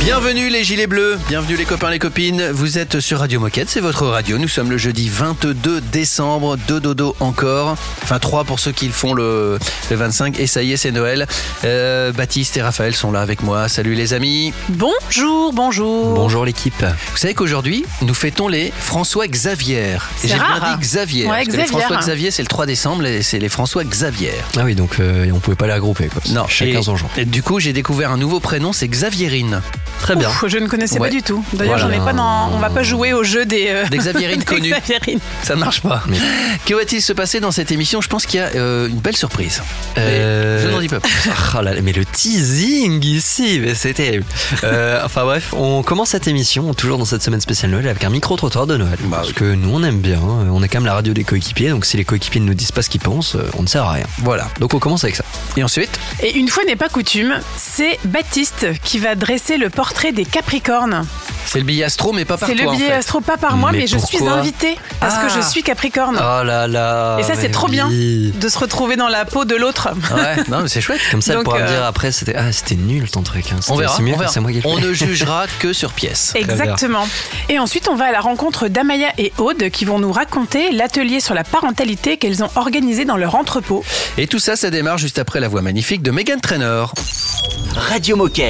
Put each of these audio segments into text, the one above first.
Bienvenue les gilets bleus, bienvenue les copains les copines, vous êtes sur Radio Moquette, c'est votre radio, nous sommes le jeudi 22 décembre, deux dodo encore, enfin trois pour ceux qui le font le, le 25 et ça y est c'est Noël. Euh, Baptiste et Raphaël sont là avec moi, salut les amis. Bonjour, bonjour. Bonjour l'équipe. Vous savez qu'aujourd'hui nous fêtons les François Xavier. Et j'ai bien rare. dit Xavier, Ouais, parce que les Xavier. François Xavier c'est le 3 décembre et c'est les François Xavier. Ah oui, donc euh, on pouvait pas les regrouper. Quoi. Non, chacun et- son genre. Et du coup j'ai découvert un nouveau prénom, c'est Xavierine. Très bien. Ouf, je ne connaissais Ouais. pas du tout. D'ailleurs, Voilà. j'en ai pas dans. On va pas jouer au jeu des. euh, Des Xavierines connues. Xavierines. Ça ne marche pas. Mais- Que va-t-il se passer dans cette émission? Je pense qu'il y a euh, une belle surprise. Euh, Je n'en dis pas plus. Là là, mais le teasing ici, c'est terrible. Euh, enfin bref, on commence cette émission, toujours dans cette semaine spéciale Noël, avec un micro-trottoir de Noël. Bah parce oui. que nous, on aime bien. euh, On est quand même la radio des coéquipiers, donc si les coéquipiers ne nous disent pas ce qu'ils pensent, euh, on ne sert à rien. Voilà. Donc on commence avec ça. Et ensuite? Et une fois n'est pas coutume, c'est Baptiste qui va dresser le portrait des Capricornes. C'est le billet astro, mais pas par C'est le toi, en billet fait. astro, pas par moi, mais, Mais je suis invitée parce Ah. que je suis Capricorne. Oh là là. Et ça, c'est trop bien. De se retrouver dans la peau de l'autre. Ouais, non, mais c'est chouette. Comme ça, elle Donc, pourra me euh, dire après, c'était ah, c'était nul ton truc. hein. On verra. Mieux on verra. moi qui On ne jugera que sur pièce. Exactement. Et ensuite, on va à la rencontre d'Amaya et Aude qui vont nous raconter l'atelier sur la parentalité qu'elles ont organisé dans leur entrepôt. Et tout ça, ça démarre juste après la voix magnifique de Megan Trainor. Radio Moquette.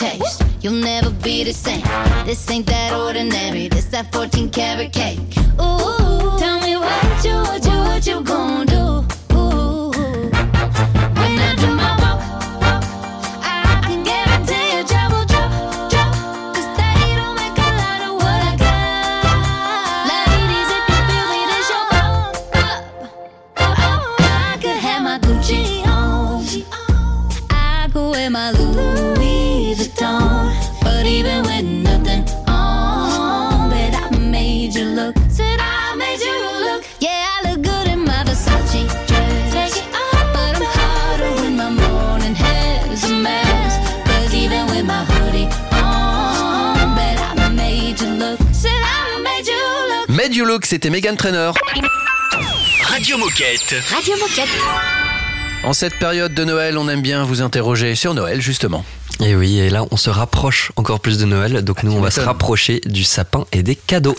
taste, you'll never be the same. This ain't that ordinary. This that 14 karat cake. Ooh, tell me what you, what you, what you gonna Look, c'était Megan Trainor. Radio Moquette. Radio Moquette. En cette période de Noël, on aime bien vous interroger sur Noël, justement. Et oui, et là, on se rapproche encore plus de Noël. Donc nous, on va se rapprocher du sapin et des cadeaux.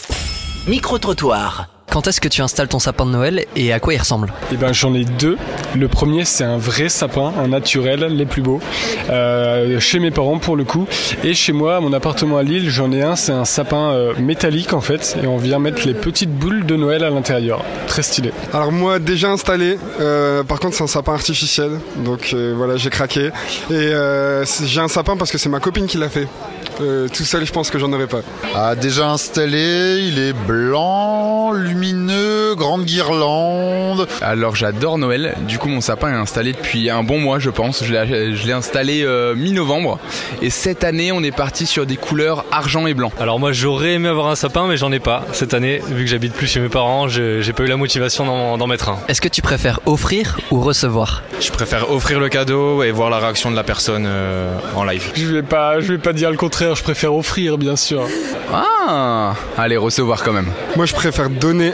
Micro-trottoir. Quand est-ce que tu installes ton sapin de Noël et à quoi il ressemble Eh ben, j'en ai deux. Le premier, c'est un vrai sapin, un naturel, les plus beaux. Euh, chez mes parents, pour le coup. Et chez moi, à mon appartement à Lille, j'en ai un, c'est un sapin euh, métallique, en fait. Et on vient mettre les petites boules de Noël à l'intérieur. Très stylé. Alors moi déjà installé, euh, par contre c'est un sapin artificiel, donc euh, voilà j'ai craqué. Et euh, j'ai un sapin parce que c'est ma copine qui l'a fait. Euh, tout seul je pense que j'en aurais pas. Ah, déjà installé, il est blanc, lumineux lumineux, grande guirlande. Alors j'adore Noël, du coup mon sapin est installé depuis un bon mois je pense, je l'ai, je l'ai installé euh, mi-novembre et cette année on est parti sur des couleurs argent et blanc. Alors moi j'aurais aimé avoir un sapin mais j'en ai pas cette année, vu que j'habite plus chez mes parents, je- j'ai pas eu la motivation d'en, d'en mettre un. Est-ce que tu préfères offrir ou recevoir? Je préfère offrir le cadeau et voir la réaction de la personne euh, en live. Je vais pas, je vais pas dire le contraire, je préfère offrir bien sûr. Ah Allez recevoir quand même. Moi, je préfère donner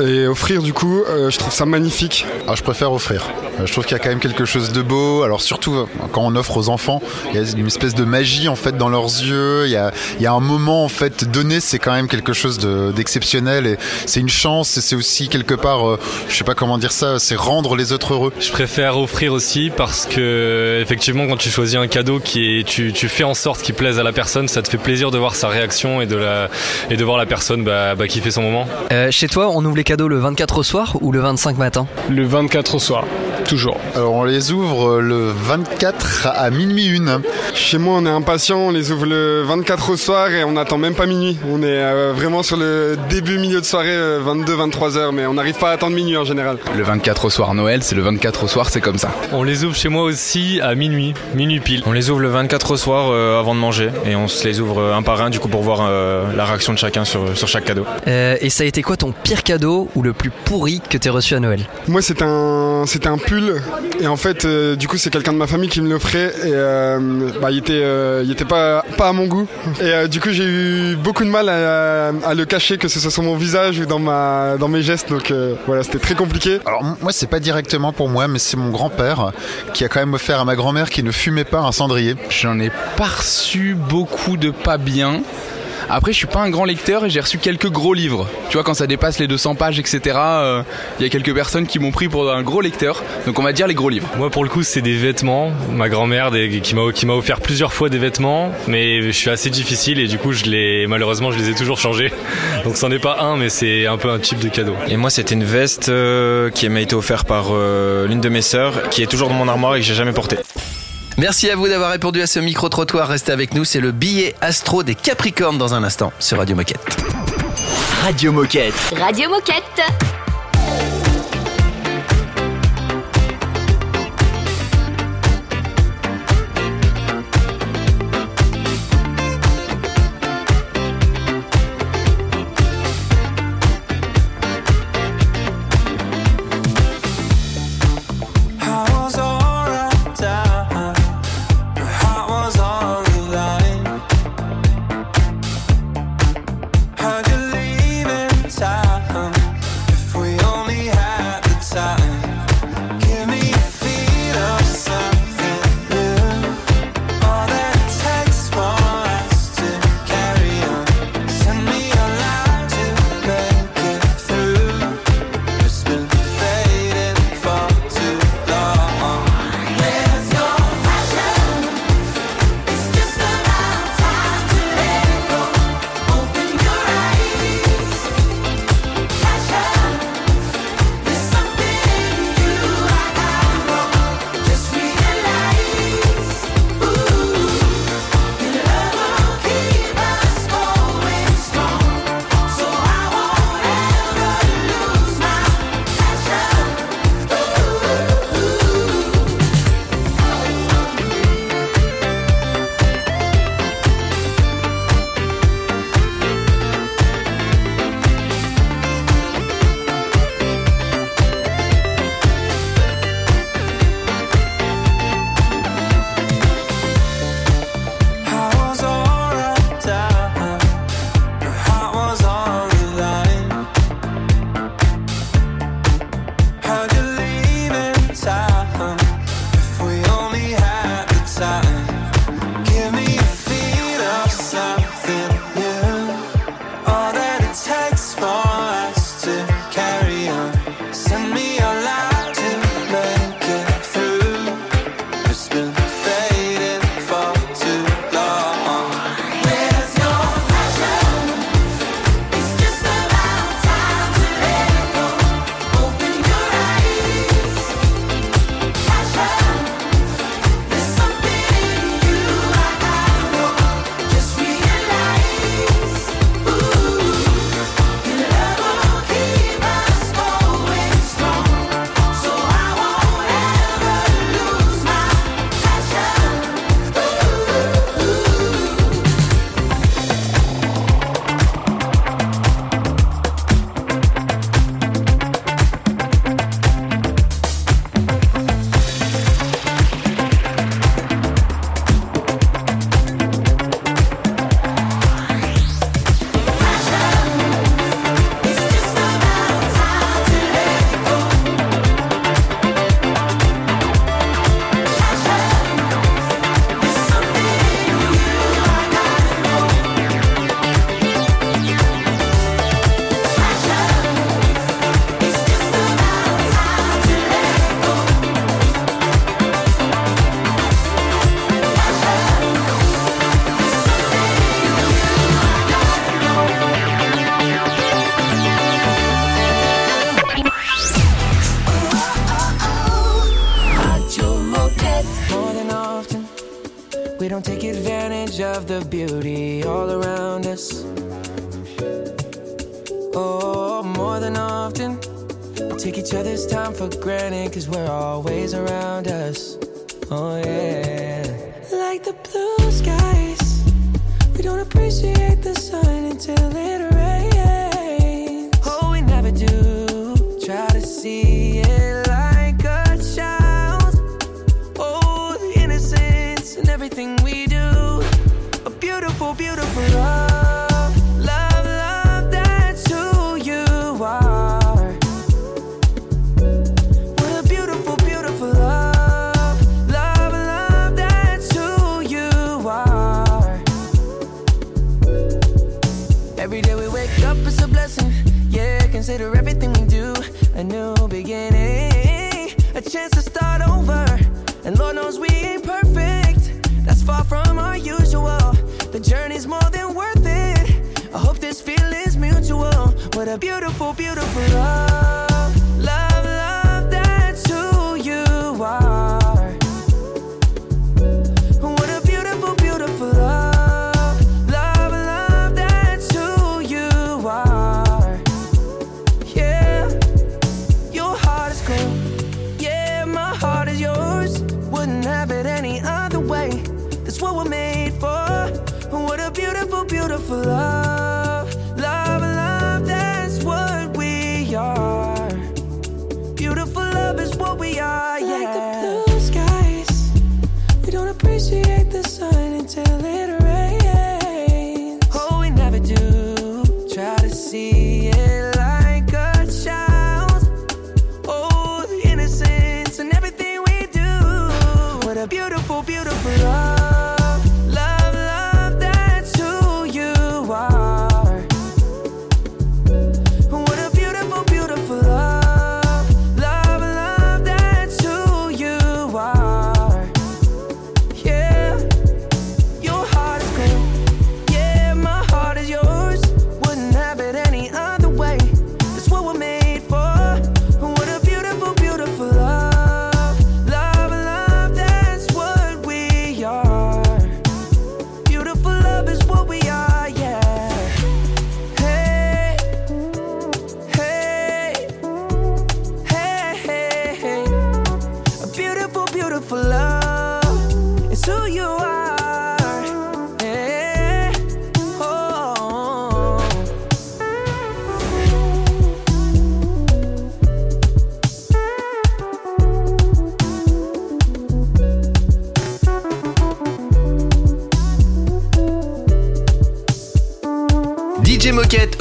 et offrir, du coup, euh, je trouve ça magnifique. Ah, je préfère offrir. Euh, Je trouve qu'il y a quand même quelque chose de beau. Alors surtout euh, quand on offre aux enfants, il y a une espèce de magie en fait dans leurs yeux. Il y a, il y a un moment en fait donner, c'est quand même quelque chose de- d'exceptionnel et c'est une chance. Et c'est aussi quelque part, euh, je sais pas comment dire ça, c'est rendre les autres heureux. Je préfère offrir aussi parce que effectivement quand tu choisis un cadeau qui est tu, tu fais en sorte qu'il plaise à la personne, ça te fait plaisir de voir sa réaction et de la et de voir la personne bah, bah, kiffer son moment. Euh, Chez toi, on ouvre les cadeaux le 24 au soir ou le 25 matin? Le 24 au soir, toujours. Alors on les ouvre euh, le 24 à minuit une. Chez moi, on est impatient, on les ouvre le 24 au soir et on n'attend même pas minuit. On est euh, vraiment sur le début, milieu de soirée, 22-23 heures, mais on n'arrive pas à attendre minuit en général. Le 24 au soir Noël, c'est le 24 au soir, c'est comme ça. On les ouvre chez moi aussi à minuit, minuit pile. On les ouvre le 24 au soir euh, avant de manger et on se les ouvre euh, un par un du coup pour voir euh, la réaction de chacun sur, sur chaque cadeau. Euh, Et ça a été quoi ton pire cadeau ou le plus pourri que t'aies reçu à Noël? Moi, c'était un, c'était un pull. Et en fait, euh, du coup, c'est quelqu'un de ma famille qui me l'offrait. Et euh, bah, il était, euh, il était pas, pas à mon goût. Et euh, du coup, j'ai eu beaucoup de mal à, à le cacher, que ce soit sur mon visage ou dans, ma, dans mes gestes. Donc euh, voilà, c'était très compliqué. Alors moi c'est pas directement pour moi, mais c'est mon grand-père qui a quand même offert à ma grand-mère qui ne fumait pas un cendrier. J'en ai pas reçu beaucoup de pas bien. Après, je suis pas un grand lecteur et j'ai reçu quelques gros livres. Tu vois, quand ça dépasse les 200 pages, etc., euh, il y a quelques personnes qui m'ont pris pour un gros lecteur. Donc, on va dire les gros livres. Moi pour le coup c'est des vêtements. Ma grand-mère des- qui m'a qui m'a offert plusieurs fois des vêtements, mais je suis assez difficile et du coup je les malheureusement je les ai toujours changés. Donc c'en est pas un mais c'est un peu un type de cadeau. Et moi c'était une veste euh, qui m'a été offerte par euh, l'une de mes sœurs qui est toujours dans mon armoire et que j'ai jamais portée. Merci à vous d'avoir répondu à ce micro-trottoir. Restez avec nous, c'est le billet astro des Capricornes dans un instant sur Radio Moquette. Radio Moquette. Radio Moquette.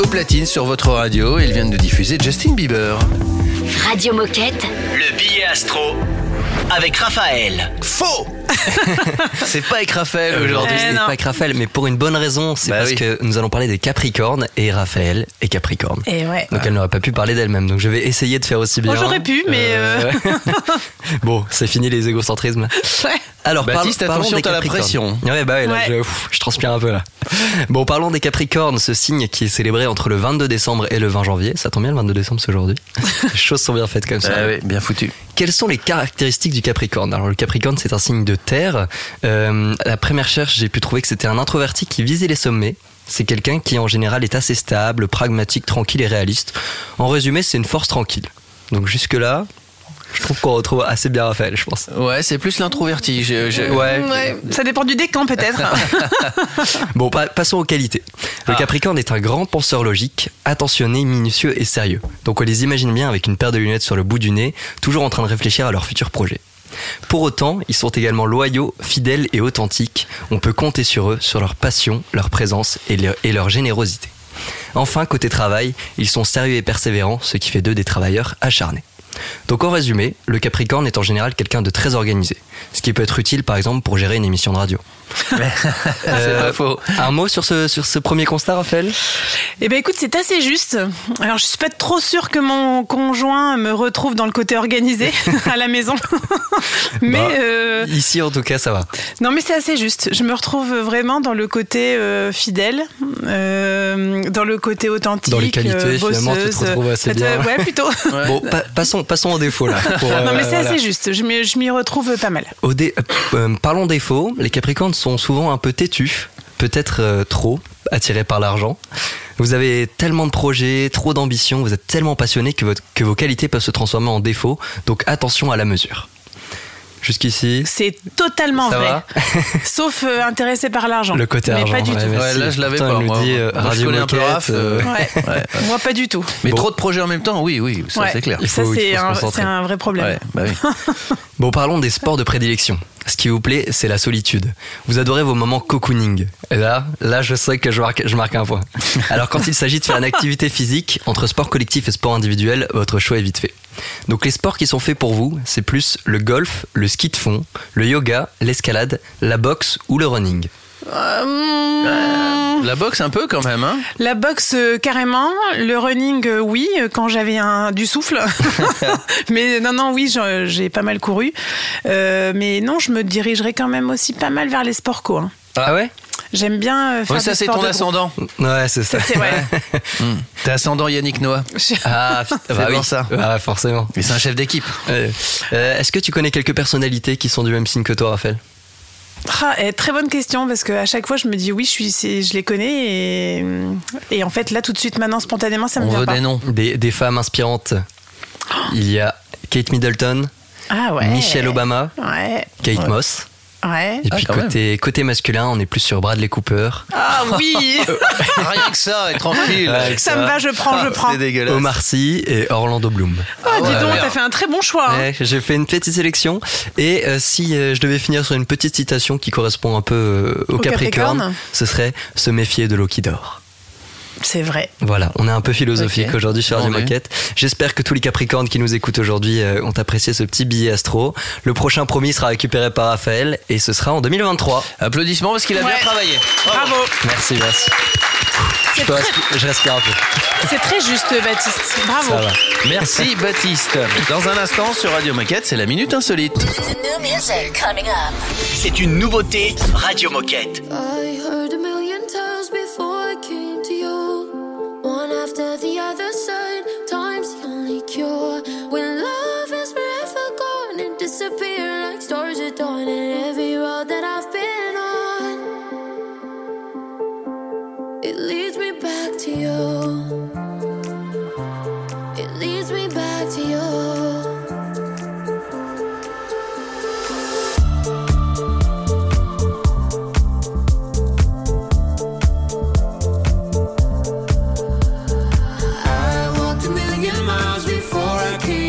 Platine sur votre radio. Il vient de diffuser Justin Bieber. Radio Moquette. Le billet astro avec Raphaël. Faux C'est pas avec Raphaël aujourd'hui. Ce n'est pas avec Raphaël, mais pour une bonne raison, c'est Bah parce oui. que nous allons parler des Capricornes et Raphaël est Capricorne. Et ouais. Donc elle n'aurait pas pu parler d'elle-même. Donc je vais essayer de faire aussi bien. Bon, j'aurais pu, mais, euh, ouais. bon, c'est fini les égocentrismes. Ouais. Alors, Baptiste, parlons- attention, t'as la pression. Ouais, bah ouais, là, Ouais. Je, ouf, je transpire un peu là. Bon, parlons des Capricornes, ce signe qui est célébré entre le 22 décembre et le 20 janvier. Ça tombe bien, le 22 décembre, c'est aujourd'hui. les choses sont bien faites comme ça. Ah oui, bien foutu. Quelles sont les caractéristiques du Capricorne? Alors le Capricorne c'est un signe de terre. Euh, à la première recherche j'ai pu trouver que c'était un introverti qui visait les sommets. C'est quelqu'un qui en général est assez stable, pragmatique, tranquille et réaliste. En résumé c'est une force tranquille. Donc jusque là, je trouve qu'on retrouve assez bien Raphaël, je pense. Ouais, c'est plus l'introverti. Je- je- Ouais. Ouais, ça dépend du décan peut-être. Bon, pa- passons aux qualités. Le Capricorne est un grand penseur logique, attentionné, minutieux et sérieux. Donc on les imagine bien avec une paire de lunettes sur le bout du nez, toujours en train de réfléchir à leurs futurs projets. Pour autant, ils sont également loyaux, fidèles et authentiques. On peut compter sur eux, sur leur passion, leur présence et leur, et leur générosité. Enfin, côté travail, ils sont sérieux et persévérants, ce qui fait d'eux des travailleurs acharnés. Donc en résumé, le Capricorne est en général quelqu'un de très organisé, ce qui peut être utile par exemple pour gérer une émission de radio. Euh, pas faux. Un mot sur ce, sur ce premier constat, Raphaël? Eh ben écoute, c'est assez juste. Alors je suis pas trop sûre que mon conjoint me retrouve dans le côté organisé à la maison. mais Bah, euh, Ici en tout cas, ça va. non, mais c'est assez juste. Je me retrouve vraiment dans le côté euh, fidèle, euh, dans le côté authentique, Dans les qualités, euh, finalement, tu te bosseuse. retrouves assez bien. Ouais, plutôt. Bon, pa- passons, passons aux défauts là. pour, non, mais euh, c'est voilà. assez juste. Je m'y retrouve pas mal. Au dé- euh, euh, parlons défauts, les Capricornes sont souvent un peu têtus, peut-être euh, trop attiré par l'argent. Vous avez tellement de projets, trop d'ambition, vous êtes tellement passionné que, votre- que vos qualités peuvent se transformer en défauts. Donc attention à la mesure. Jusqu'ici, C'est totalement ça vrai. Sauf euh, intéressé par l'argent. Le côté Mais argent. pas du ouais, tout. Ouais, là, je l'avais pas, nous moi. dit euh, Moi, je Radio un peu euh, Ouais. Ouais. Moi, pas du tout. Mais Bon. trop de projets en même temps, oui, oui, ça Ouais. c'est clair. Il Ça, c'est un, vrai problème. Ouais, bah oui. Bon, parlons des sports de prédilection. Ce qui vous plaît, c'est la solitude. Vous adorez vos moments cocooning. Et là, là, je sais que je marque, je marque un point. Alors, quand il s'agit de faire une activité physique, entre sport collectif et sport individuel, votre choix est vite fait. Donc, les sports qui sont faits pour vous, c'est plus le golf, le ski de fond, le yoga, l'escalade, la boxe ou le running. Euh, La boxe un peu quand même, hein La boxe, euh, carrément. Le running, euh, oui, quand j'avais un, du souffle. mais non, non, oui, j'ai pas mal couru. Euh, mais non, je me dirigerai quand même aussi pas mal vers les sports co. hein. Ah ouais? J'aime bien euh, faire Ouais, ça c'est ton ascendant. Ouais, c'est ça. C'est. Hmm. T'es ascendant Yannick Noah. Ah, C'est bah oui. ça. Ah, forcément. Mais c'est un chef d'équipe. Euh, euh, Est-ce que tu connais quelques personnalités qui sont du même signe que toi, Raphaël? Ah, eh, très bonne question parce qu'à chaque fois je me dis oui, je, suis, c'est- je les connais et, et en fait là tout de suite maintenant spontanément ça me On vient veut pas. des noms. Des, des femmes inspirantes. Il y a Kate Middleton, Ah ouais. Michelle Obama, Ouais. Kate Ouais. Moss. Ouais. Et puis côté, côté masculin, on est plus sur Bradley Cooper. Ah oui. Rien que ça, tranquille. Ouais, ça me va, je prends, je prends. C'est dégueulasse. Omar Sy et Orlando Bloom. Ah, dis ouais, donc, ouais. t'as fait un très bon choix. hein. J'ai fait une petite sélection et euh, si euh, je devais finir sur une petite citation qui correspond un peu euh, au, Au Capricorne, Capricorne. ce serait se méfier de l'eau qui dort. C'est vrai. Voilà, on est un peu philosophique aujourd'hui sur Radio. Moquette. J'espère que tous les Capricornes qui nous écoutent aujourd'hui euh, ont apprécié ce petit billet astro. Le prochain promis sera récupéré par Raphaël et ce sera en 2023. Applaudissements parce qu'il a bien travaillé. Bravo. Merci, merci. Je, très, respire un peu. c'est très juste, Baptiste. Bravo. Ça va. Merci Baptiste. Dans un instant sur Radio Moquette, c'est la minute insolite. C'est une nouveauté Radio Moquette. I heard a million times before One after the other side, time's the only cure. When love is forever gone and disappear like stars at dawn, and every road that I've been on, it leads me back to you. Miles before I came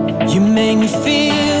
You make me feel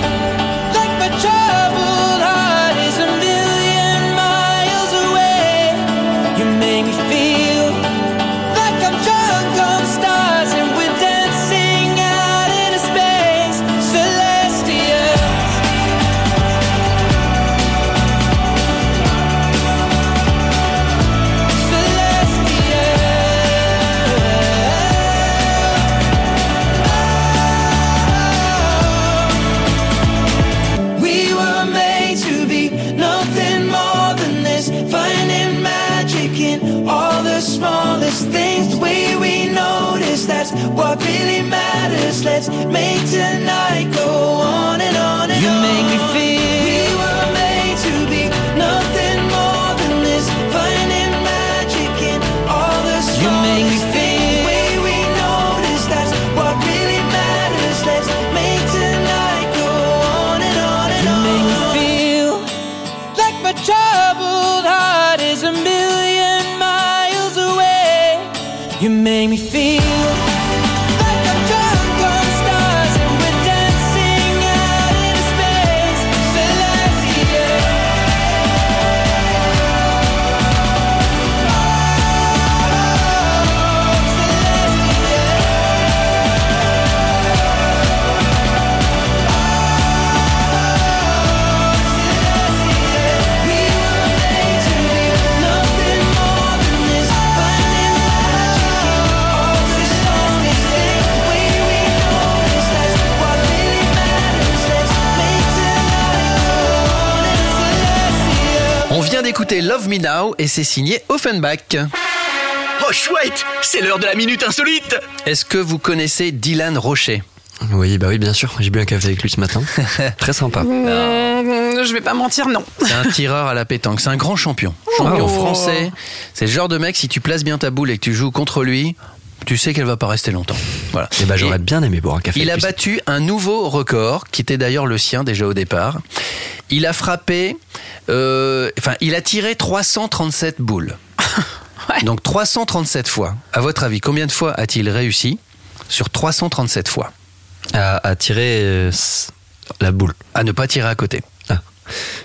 me feel Love Me Now et c'est signé Offenbach. Oh chouette, c'est l'heure de la minute insolite. Est-ce que vous connaissez Dylan Rocher? Oui, bah oui, bien sûr. J'ai bu un café avec lui ce matin. Très sympa. Mmh, je vais pas mentir, non. C'est un tireur à la pétanque, c'est un grand champion. Champion Oh. français. C'est le genre de mec, si tu places bien ta boule et que tu joues contre lui, tu sais qu'elle va pas rester longtemps. Voilà. Et bah j'aurais bien aimé boire un café. Il a battu un nouveau record, qui était d'ailleurs le sien déjà au départ. Il a frappé, euh, enfin, il a tiré 337 boules. Donc 337 fois. À votre avis, combien de fois a-t-il réussi sur 337 fois? À, à tirer euh, la boule. À ne pas tirer à côté.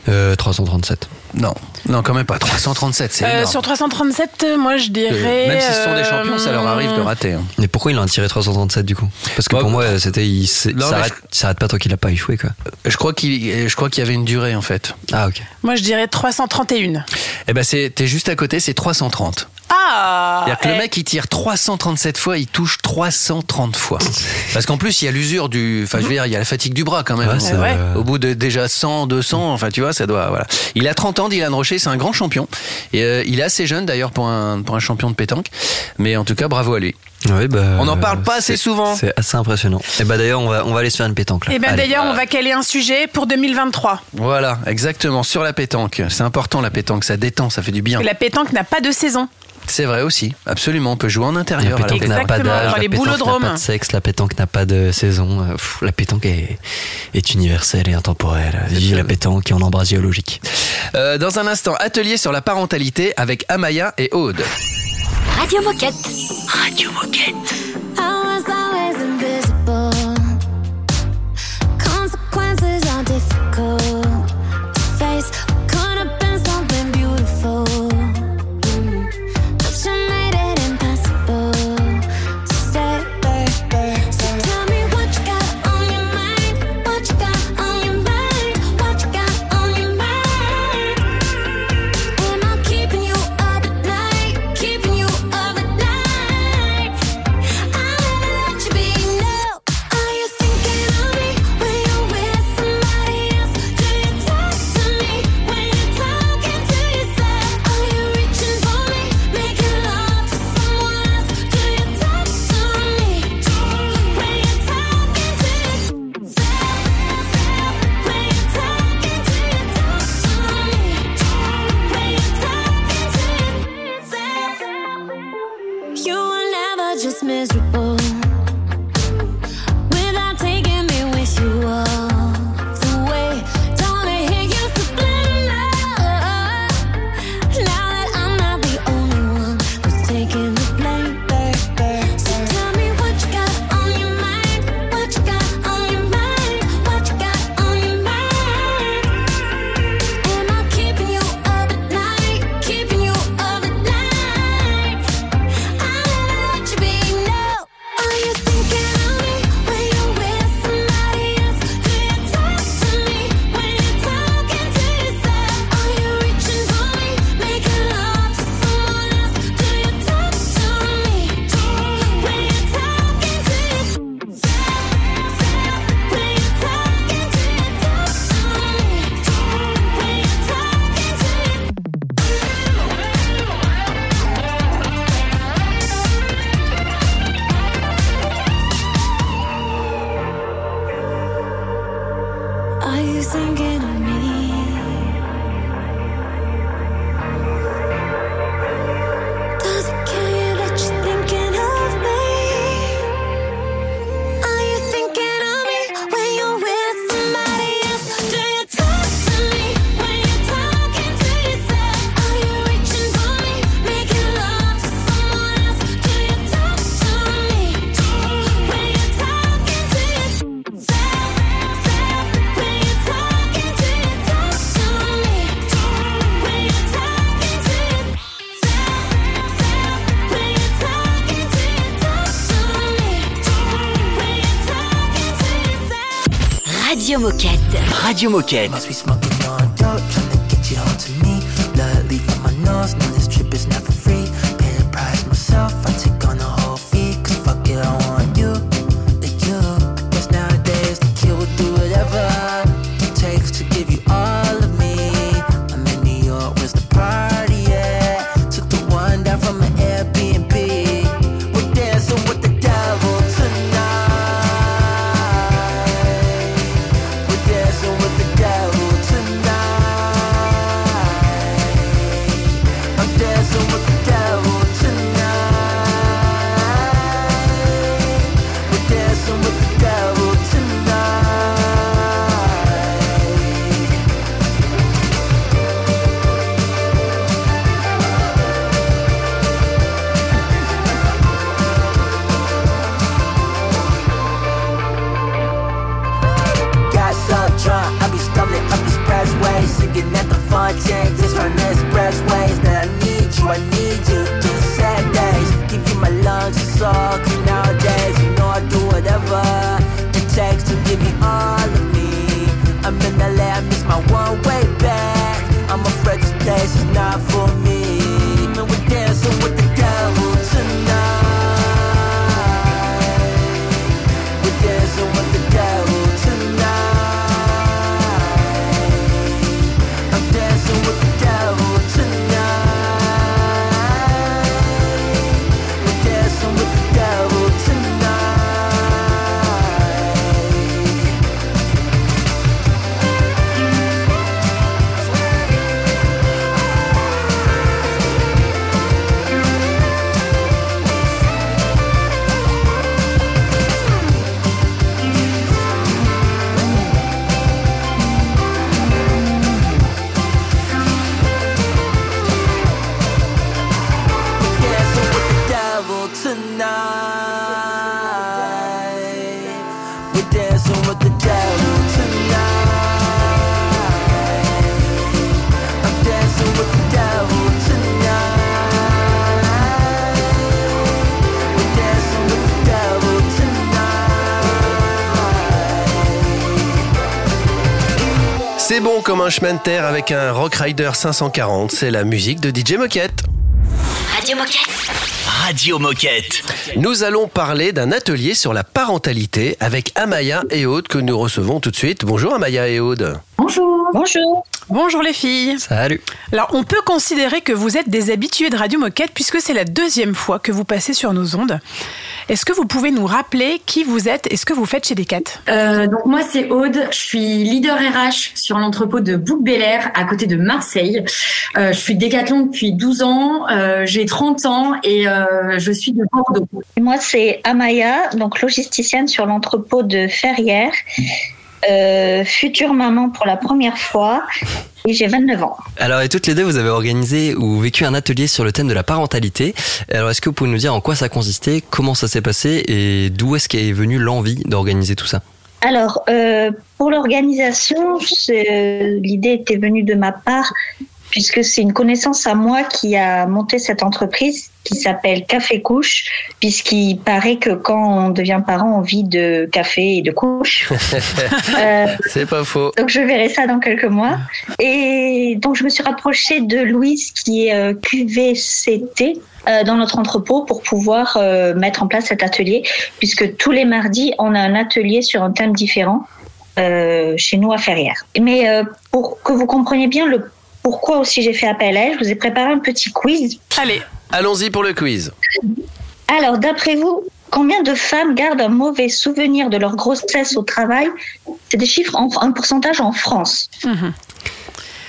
Euh, 337. Non, non, quand même pas. 337, c'est Euh, sur 337, euh, moi je dirais. Même s'ils sont des euh, champions, ça leur arrive de rater. hein. Mais pourquoi il en a tiré 337 du coup? Parce que Bah, pour moi, c'était. Il s- non, ça mais arrête, ça arrête pas tant qu'il a pas échoué quoi. Je crois qu'il, je crois qu'il y avait une durée en fait. Ah ok. Moi je dirais 331. Eh ben c'est, t'es juste à côté, c'est 330. Ah C'est-à-dire que le eh, mec il tire 337 fois, il touche 330 fois. Parce qu'en plus il y a l'usure du, enfin je veux dire il y a la fatigue du bras quand même. Ouais, vrai. Au bout de déjà 100, 200, enfin tu vois ça doit, voilà. Il a 30 ans, Dylan Rocher, c'est un grand champion. Et euh, il est assez jeune d'ailleurs pour un pour un champion de pétanque. Mais en tout cas bravo à lui. Bah, On n'en parle pas assez souvent. C'est assez impressionnant. Et bah d'ailleurs, on va, on va aller se faire une pétanque là. Ben Allez. d'ailleurs, on va caler un sujet pour 2023. Voilà, exactement sur la pétanque. C'est important la pétanque, ça détend, ça fait du bien. La pétanque n'a pas de saison. C'est vrai aussi, absolument. On peut jouer en intérieur. la pétanque n'a pas d'âge, la les pétanque n'a pas de sexe, la pétanque n'a pas de saison. Euh, pff, la pétanque est, est universelle et intemporelle. Vive la pétanque et on embrasse géologique. Euh, dans un instant, atelier sur la parentalité avec Amaya et Aude. Radio Moquette. Radio Moquette. Radio Moquette. Must be smoking on dope, trying to get you home to me. Blood leak from my nose, no, this trip is never un chemin de terre avec un Rock Rider 540. C'est la musique de DJ Moquette. Radio Moquette. Radio Moquette. Nous allons parler d'un atelier sur la parentalité avec Amaya et Aude que nous recevons tout de suite. Bonjour Amaya et Aude. Bonjour. Bonjour. Bonjour les filles. Salut. Alors, on peut considérer que vous êtes des habitués de Radio Moquette puisque c'est la deuxième fois que vous passez sur nos ondes. Est-ce que vous pouvez nous rappeler qui vous êtes et ce que vous faites chez Decat? Euh, donc moi c'est Aude, je suis leader RH sur l'entrepôt de Bouc Air à côté de Marseille. Euh, je suis décathlon depuis 12 ans, euh, j'ai 30 ans et euh, je suis de Bordeaux. Moi, c'est Amaya, donc logisticienne sur l'entrepôt de Ferrières, euh, future maman pour la première fois, et j'ai 29 ans. Alors, et toutes les deux, vous avez organisé ou vécu un atelier sur le thème de la parentalité. Alors, est-ce que vous pouvez nous dire en quoi ça consistait, comment ça s'est passé et d'où est-ce qu'est venue l'envie d'organiser tout ça? Alors, euh, pour l'organisation, c'est- l'idée était venue de ma part, puisque c'est une connaissance à moi qui a monté cette entreprise qui s'appelle Café Couche, puisqu'il paraît que quand on devient parent, on vit de café et de couche. Euh, C'est pas faux. Donc je verrai ça dans quelques mois. Et donc je me suis rapprochée de Louise qui est euh, QVCT euh, dans notre entrepôt pour pouvoir euh, mettre en place cet atelier, puisque tous les mardis on a un atelier sur un thème différent euh, chez nous à Ferrières. Mais euh, pour que vous compreniez bien le pourquoi aussi j'ai fait appel à elle, je vous ai préparé un petit quiz. Allez. Allons-y pour le quiz. Alors d'après vous, Combien de femmes gardent un mauvais souvenir de leur grossesse au travail? C'est des chiffres, en, un pourcentage en France.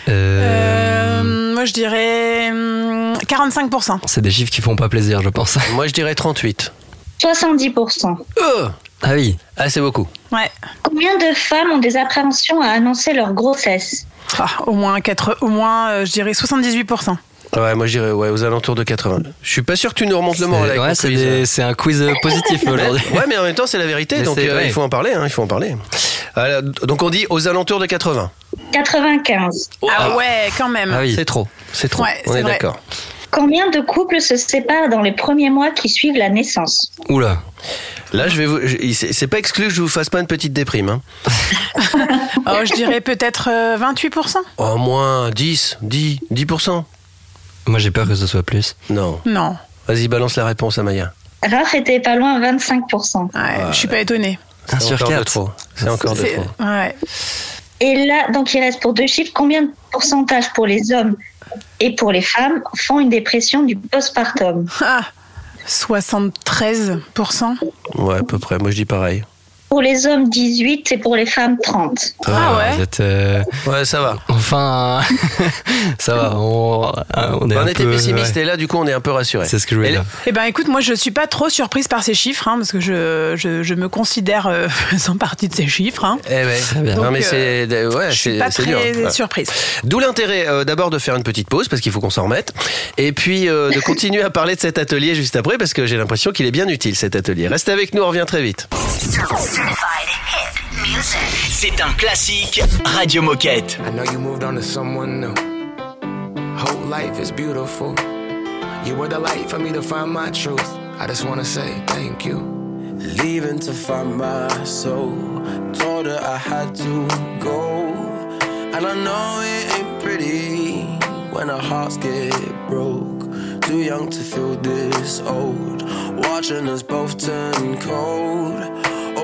Euh, moi, je dirais hum, 45%. C'est des chiffres qui font pas plaisir, je pense. Moi, je dirais 38. 70%. Ah oui. Ah, c'est beaucoup. Ouais. Combien de femmes ont des appréhensions à annoncer leur grossesse? Ah, au moins, 4, au moins euh, je dirais 78%. Ouais, moi, je dirais ouais, aux alentours de 80. Je suis pas sûr que tu nous remontes le moral avec Ouais, c'est quiz. des- c'est un quiz positif aujourd'hui. Ouais, mais en même temps, c'est la vérité, Mais donc euh, il faut en parler. hein, il faut en parler. Donc on dit aux alentours de 80. 95. Ah ouais, quand même. C'est trop, c'est trop. Ouais, on est d'accord. Combien de couples se séparent dans les premiers mois qui suivent la naissance Oula. Là, je vais vous. C'est pas exclu que je vous fasse pas une petite déprime. Hein. Oh, je dirais peut-être euh, 28%. Au moins 10, 10, 10%. Moi, j'ai peur que ce soit plus. Non. Non. Vas-y, balance la réponse, Amaya. Raph était pas loin, 25%. Ouais, je suis pas étonnée. C'est sur encore de trop. C'est encore de trop. Ouais. Et là, donc il reste pour deux chiffres, combien de pourcentage pour les hommes et pour les femmes font une dépression du postpartum Ah, 73%. Ouais, à peu près. Moi, je dis pareil. Pour les hommes, 18 et pour les femmes, 30. Ah ouais Vous êtes, euh, Ouais, ça va. Enfin, ça va. On, on est on un était peu, pessimiste ouais. et là, du coup, on est un peu rassuré. C'est ce que je voulais dire. Eh ben écoute, moi je suis pas trop surprise par ces chiffres, hein, parce que je, je, je me considère euh, faisant partie de ces chiffres. hein. Eh ouais. bien. Non Donc, mais c'est ouais, je suis c'est pas très dur. Ouais. surprise. D'où l'intérêt euh, d'abord de faire une petite pause parce qu'il faut qu'on s'en remette et puis euh, de continuer à parler de cet atelier juste après parce que j'ai l'impression qu'il est bien utile cet atelier. Restez avec nous, on revient très vite. C'est un classique Radio Moquette. I know you moved on to someone new. Whole life is beautiful. You were the light for me to find my truth. I just wanna say thank you. Leaving to find my soul. Told her I had to go. And I know it ain't pretty when our hearts get broke. Too young to feel this old. Watching us both turn cold.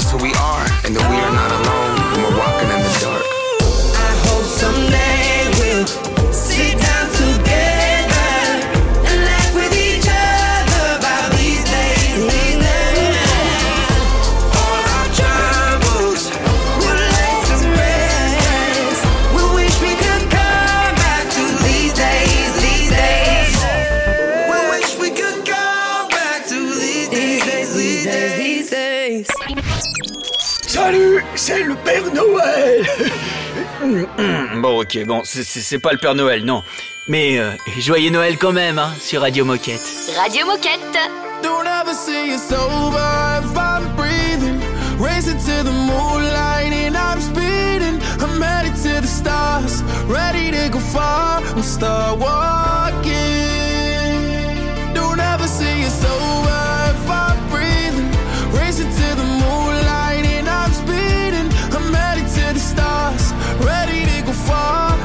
is who we are. Noël Bon, ok, bon, c'est- pas le Père Noël, non. Mais euh, joyeux Noël quand même, hein, sur Radio Moquette. Radio Moquette. Don't ever say it's over if I'm breathing. Racing to the moonlight and I'm speeding. I'm headed to the stars, ready to go far and start walking. Don't ever say it's over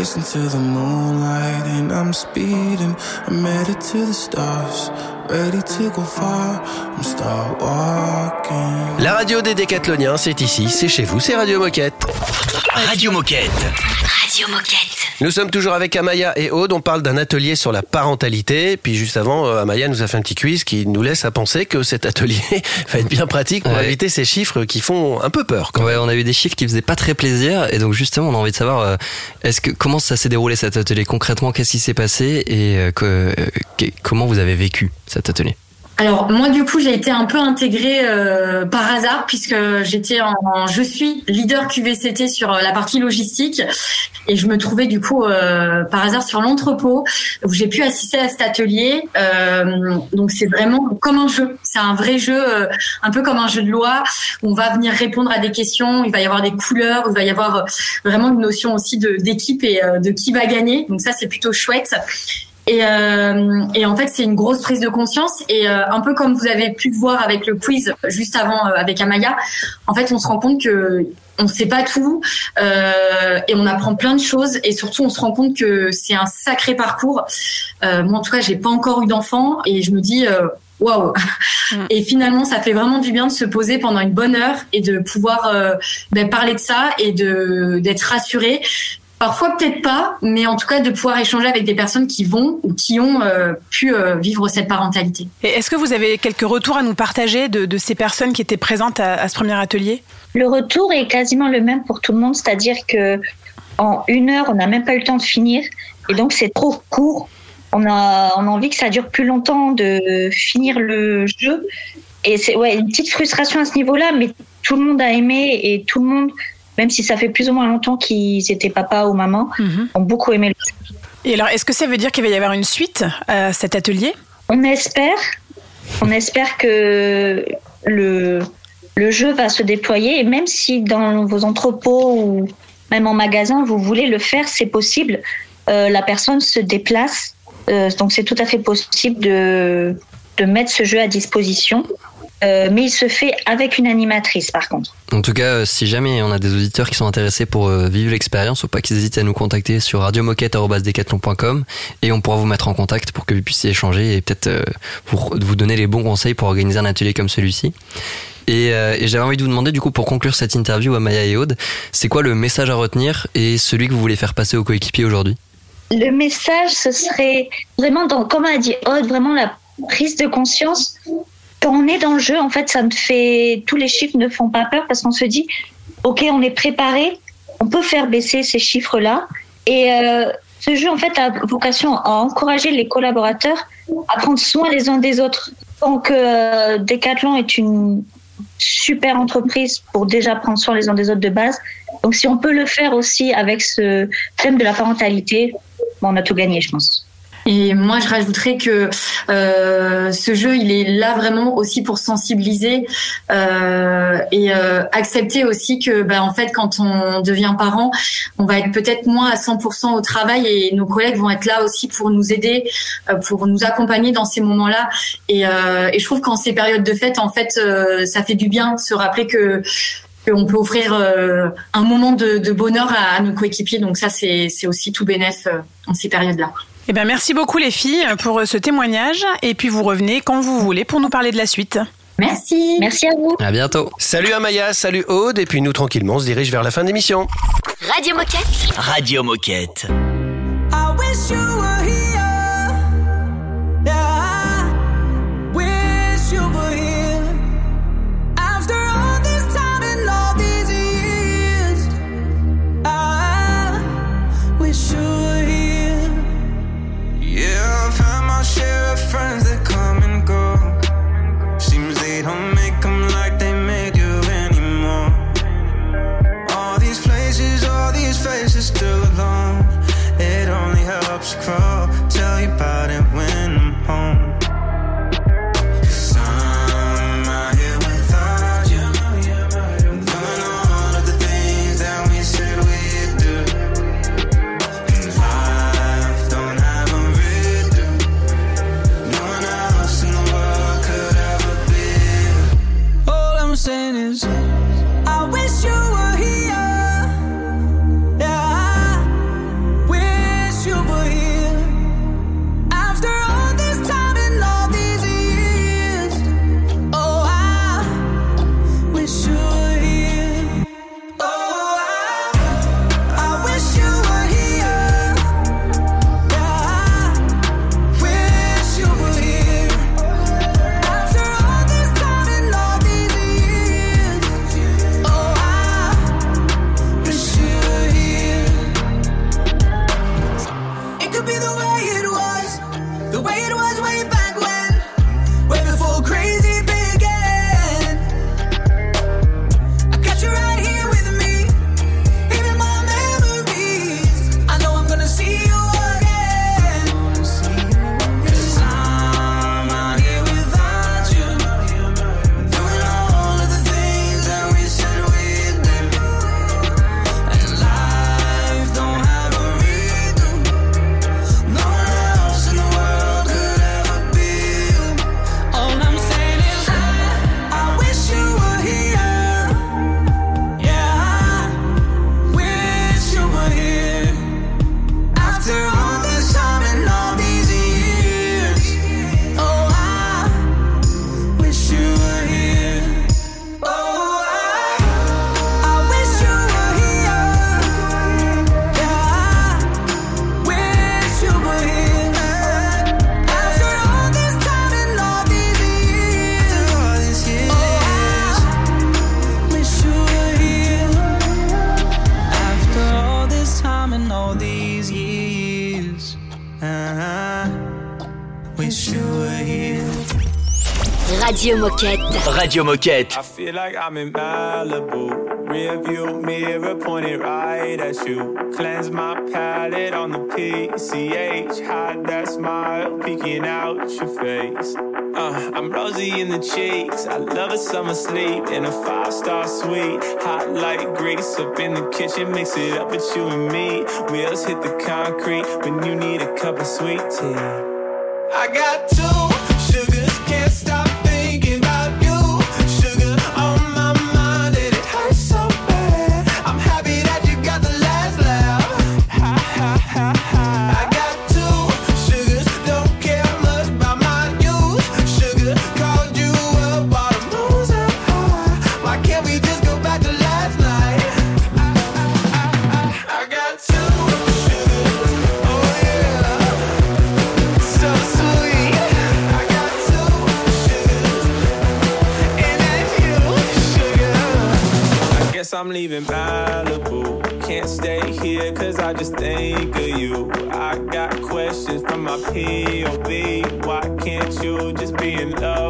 Racing to the moonlight and I'm speeding. I'm headed to the stars, ready to go far. La radio des décathloniens, c'est ici, c'est chez vous, c'est Radio Moquette. Radio Moquette. Radio Moquette. Nous sommes toujours avec Amaya et Aude. On parle d'un atelier sur la parentalité. Puis juste avant, euh, Amaya nous a fait un petit quiz qui nous laisse à penser que cet atelier va être bien pratique pour Ouais. éviter ces chiffres qui font un peu peur. Ouais, on a eu des chiffres qui faisaient pas très plaisir et donc justement on a envie de savoir euh, est-ce que comment ça s'est déroulé cet atelier? Concrètement, qu'est-ce qui s'est passé et que- euh, que- comment vous avez vécu cet atelier? Alors moi du coup j'ai été un peu intégrée euh, par hasard puisque j'étais en, je suis leader QVCT sur euh, la partie logistique et je me trouvais du coup euh, par hasard sur l'entrepôt où j'ai pu assister à cet atelier. Euh, donc c'est vraiment comme un jeu, c'est un vrai jeu, un peu comme un jeu de loi. où On va venir répondre à des questions, il va y avoir des couleurs, il va y avoir vraiment une notion aussi d'équipe et de qui va gagner. Donc ça c'est plutôt chouette. Et, euh, et en fait, c'est une grosse prise de conscience. Et euh, un peu comme vous avez pu le voir avec le quiz juste avant euh, avec Amaya, en fait, on se rend compte que on ne sait pas tout et on apprend plein de choses. Et surtout, on se rend compte que c'est un sacré parcours. Moi, en tout cas, j'ai pas encore eu d'enfant et je me dis. Waouh Et finalement, ça fait vraiment du bien de se poser pendant une bonne heure et de pouvoir euh, ben, parler de ça et de d'être rassuré. Parfois peut-être pas, mais en tout cas de pouvoir échanger avec des personnes qui vont ou qui ont euh, pu euh, vivre cette parentalité. Et est-ce que vous avez quelques retours à nous partager de, de ces personnes qui étaient présentes à, à ce premier atelier? Le retour est quasiment le même pour tout le monde, c'est-à-dire que en une heure, on n'a même pas eu le temps de finir, et donc c'est trop court. On a, on a envie que ça dure plus longtemps de finir le jeu, et c'est ouais une petite frustration à ce niveau-là, mais tout le monde a aimé et tout le monde, même si ça fait plus ou moins longtemps qu'ils étaient papa ou maman, ont beaucoup aimé le jeu. Et alors, est-ce que ça veut dire qu'il va y avoir une suite à cet atelier? On espère. On espère que le, le jeu va se déployer. Et même si dans vos entrepôts ou même en magasin, vous voulez le faire, c'est possible. Euh, la personne se déplace. Euh, donc c'est tout à fait possible de, de mettre ce jeu à disposition. Euh, mais il se fait avec une animatrice par contre. En tout cas, euh, si jamais on a des auditeurs qui sont intéressés pour euh, vivre l'expérience, faut pas qu'ils hésitent à nous contacter sur radiomoquette.com et on pourra vous mettre en contact pour que vous puissiez échanger et peut-être euh, vous, vous donner les bons conseils pour organiser un atelier comme celui-ci. Et, et j'avais envie de vous demander, du coup, pour conclure cette interview à Maya et Aude, c'est quoi le message à retenir et celui que vous voulez faire passer aux coéquipiers aujourd'hui? Le message, ce serait vraiment, dans, comme a dit Aude, vraiment la prise de conscience. Quand on est dans le jeu, en fait, ça ne fait tous les chiffres ne font pas peur parce qu'on se dit, ok, on est préparé, on peut faire baisser ces chiffres-là. Et euh, ce jeu, en fait, a vocation à encourager les collaborateurs à prendre soin les uns des autres. Donc, euh, Decathlon est une super entreprise pour déjà prendre soin les uns des autres de base. Donc, si on peut le faire aussi avec ce thème de la parentalité, bon, on a tout gagné, je pense. Et moi, je rajouterais que euh, ce jeu, il est là vraiment aussi pour sensibiliser euh, et euh, accepter aussi que, ben, en fait, quand on devient parent, on va être peut-être moins à 100% au travail et nos collègues vont être là aussi pour nous aider, pour nous accompagner dans ces moments-là. Et, je trouve qu'en ces périodes de fête, en fait, ça fait du bien de se rappeler que qu'on peut offrir un moment de, bonheur à, à nos coéquipiers. Donc ça, c'est aussi tout bénef euh, en ces périodes-là. Eh bien, merci beaucoup les filles pour ce témoignage. Et puis vous revenez quand vous voulez pour nous parler de la suite. Merci. Merci à vous. À bientôt. Salut Amaya, salut Aude, et puis nous tranquillement on se dirige vers la fin de l'émission. Radio Moquette. Radio Moquette. Moquette. Radio Moquette. I feel like I'm in Malibu Rear view mirror pointed right at you. Cleanse my palate on the PCH. Hide that smile peeking out your face. Uh, I'm rosy in the cheeks. I love a summer sleep in a five star suite. Hot like grease up in the kitchen. Mix it up with you and me. Wheels hit the concrete when you need a cup of sweet tea. I got two I'm leaving Malibu. Can't stay here cause I just think of you. I got questions from my POV. Why can't you just be in love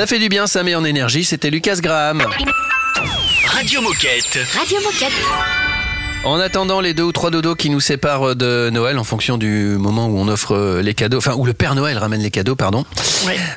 Ça fait du bien, ça met en énergie. C'était Lucas Graham. Radio Moquette. Radio Moquette. En attendant les deux ou trois dodos qui nous séparent de Noël en fonction du moment où on offre euh, les cadeaux, enfin où le Père Noël ramène les cadeaux, pardon.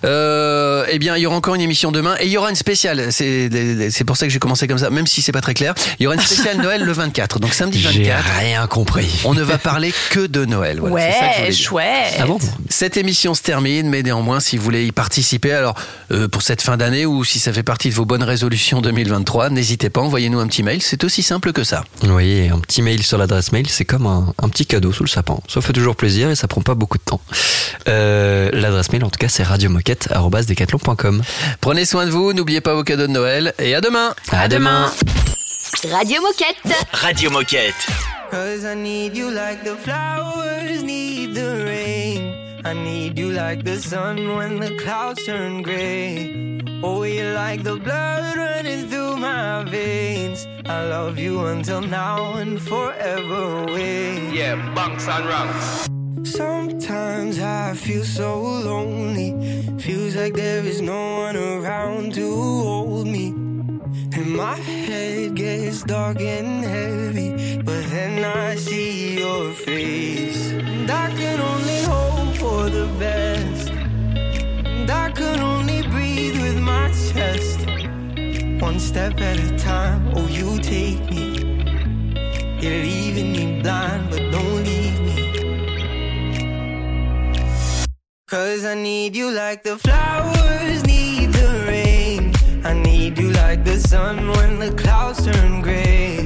Euh, eh bien, il y aura encore une émission demain et il y aura une spéciale. C'est c'est pour ça que j'ai commencé comme ça, même si c'est pas très clair. Il y aura une spéciale Noël le 24, donc samedi 24. J'ai rien compris. On ne va parler que de Noël. Voilà, ça que ouais, dire. chouette. Ah bon Cette émission se termine, mais néanmoins, si vous voulez y participer, alors euh, pour cette fin d'année ou si ça fait partie de vos bonnes résolutions 2023, n'hésitez pas, envoyez-nous un petit mail. C'est aussi simple que ça. Voyez, un petit mail sur l'adresse mail, c'est comme un, un petit cadeau sous le sapin. Ça fait toujours plaisir et ça prend pas beaucoup de temps. Euh, l'adresse mail, en tout cas, c'est radiomoquette.com. Prenez soin de vous, n'oubliez pas vos cadeaux de Noël et à demain. À, demain. Radio Moquette. Radio Moquette. Cause I need you like the flowers need the rain. I need you like the sun when the clouds turn gray. Oh, you're like the blood running through my veins. I love you until now and forever away. Yeah, bunks and ranks. Sometimes I feel so lonely. Feels like there is no one around to hold me. And my head gets dark and heavy. But then I see your face. And I can only for the best. And I can only breathe with my chest. One step at a time. Oh, you take me. You're leaving me blind, but don't leave me. Cause I need you like the flowers need the rain. I need you like the sun when the clouds turn gray.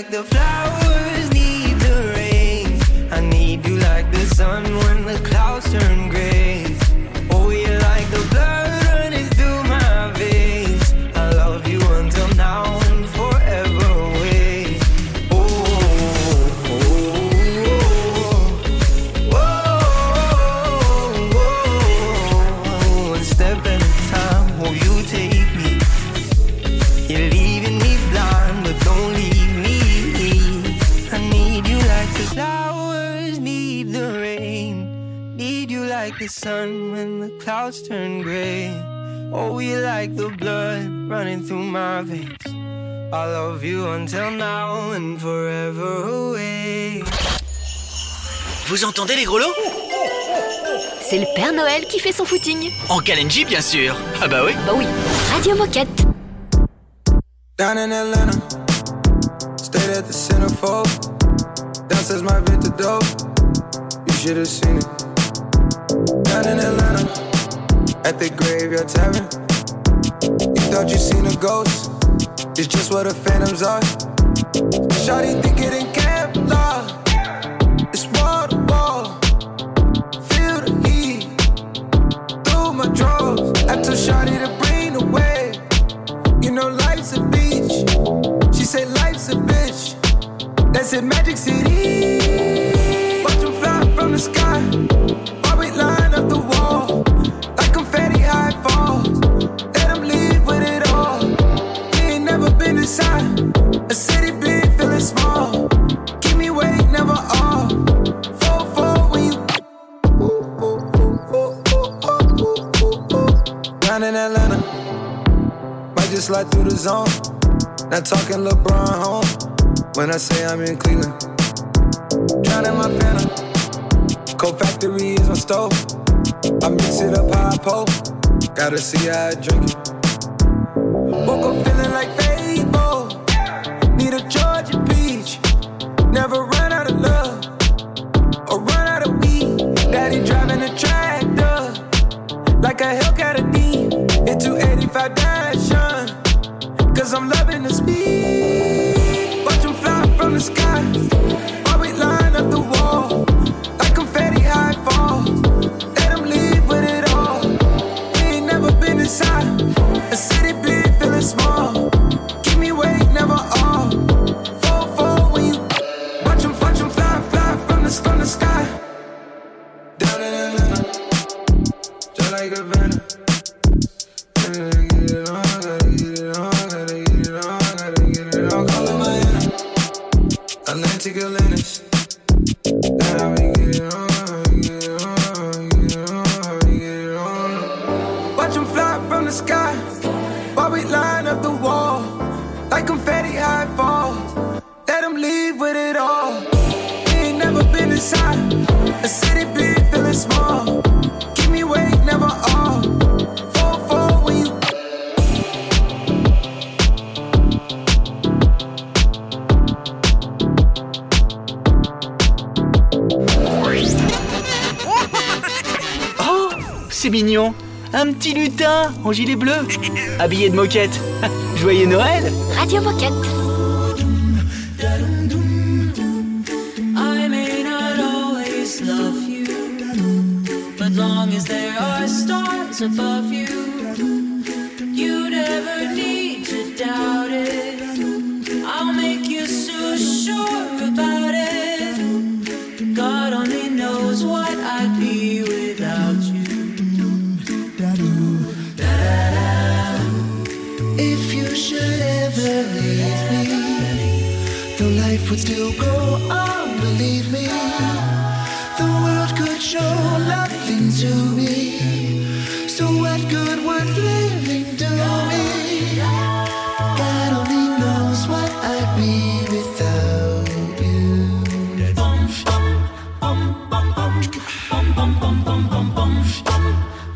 like the flowers. Vous entendez les grelots? C'est le Père Noël qui fait son footing. En Kalenji, bien sûr. Ah bah oui. Bah oui. Radio Moquette. at the graveyard tavern. You thought you seen a ghost, it's just what the phantoms are. Shawty think it ain't camp, love. It's wall to wall. Feel the heat through my drawers. I told Shawty to bring the wave. You know, life's a beach. She said, Life's a bitch. That's it, Magic City. through the zone. Not talking LeBron home when I say I'm in Cleveland. Drowning my phantom. Coke factory is my stove. I mix it up high pole. Gotta see how I drink it. Woke up feeling like en gilet bleu, habillé de moquette. Joyeux Noël Radio Moquette